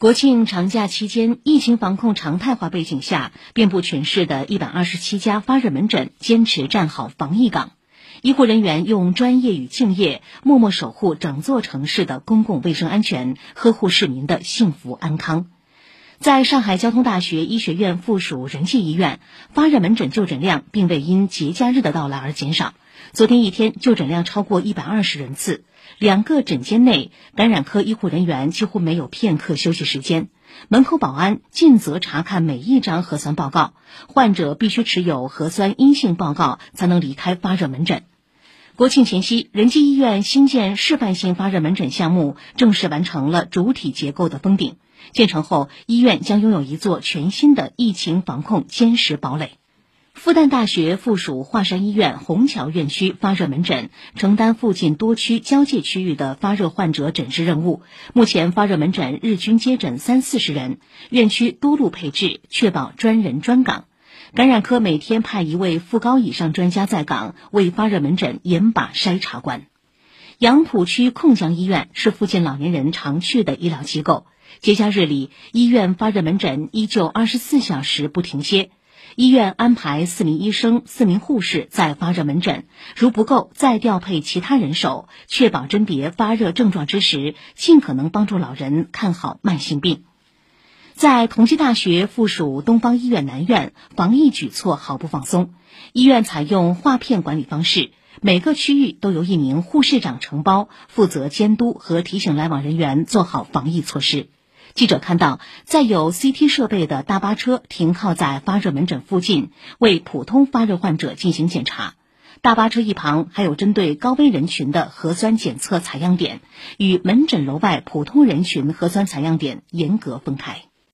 国庆长假期间，疫情防控常态化背景下，遍布全市的一百二十七家发热门诊坚持站好防疫岗，医护人员用专业与敬业，默默守护整座城市的公共卫生安全，呵护市民的幸福安康。在上海交通大学医学院附属仁济医院，发热门诊就诊量并未因节假日的到来而减少。昨天一天就诊量超过一百二十人次，两个诊间内感染科医护人员几乎没有片刻休息时间，门口保安尽责查看每一张核酸报告，患者必须持有核酸阴性报告才能离开发热门诊。国庆前夕，仁济医院新建示范性发热门诊项目正式完成了主体结构的封顶，建成后，医院将拥有一座全新的疫情防控坚实堡垒。复旦大学附属华山医院虹桥院区发热门诊承担附近多区交界区域的发热患者诊治任务。目前发热门诊日均接诊三四十人，院区多路配置，确保专人专岗。感染科每天派一位副高以上专家在岗，为发热门诊严把筛查关。杨浦区控江医院是附近老年人常去的医疗机构，节假日里，医院发热门诊依旧二十四小时不停歇。医院安排四名医生、四名护士在发热门诊，如不够，再调配其他人手，确保甄别发热症状之时，尽可能帮助老人看好慢性病。在同济大学附属东方医院南院，防疫举措毫不放松。医院采用划片管理方式，每个区域都由一名护士长承包，负责监督和提醒来往人员做好防疫措施。记者看到，在有 CT 设备的大巴车停靠在发热门诊附近，为普通发热患者进行检查。大巴车一旁还有针对高危人群的核酸检测采样点，与门诊楼外普通人群核酸采样点严格分开。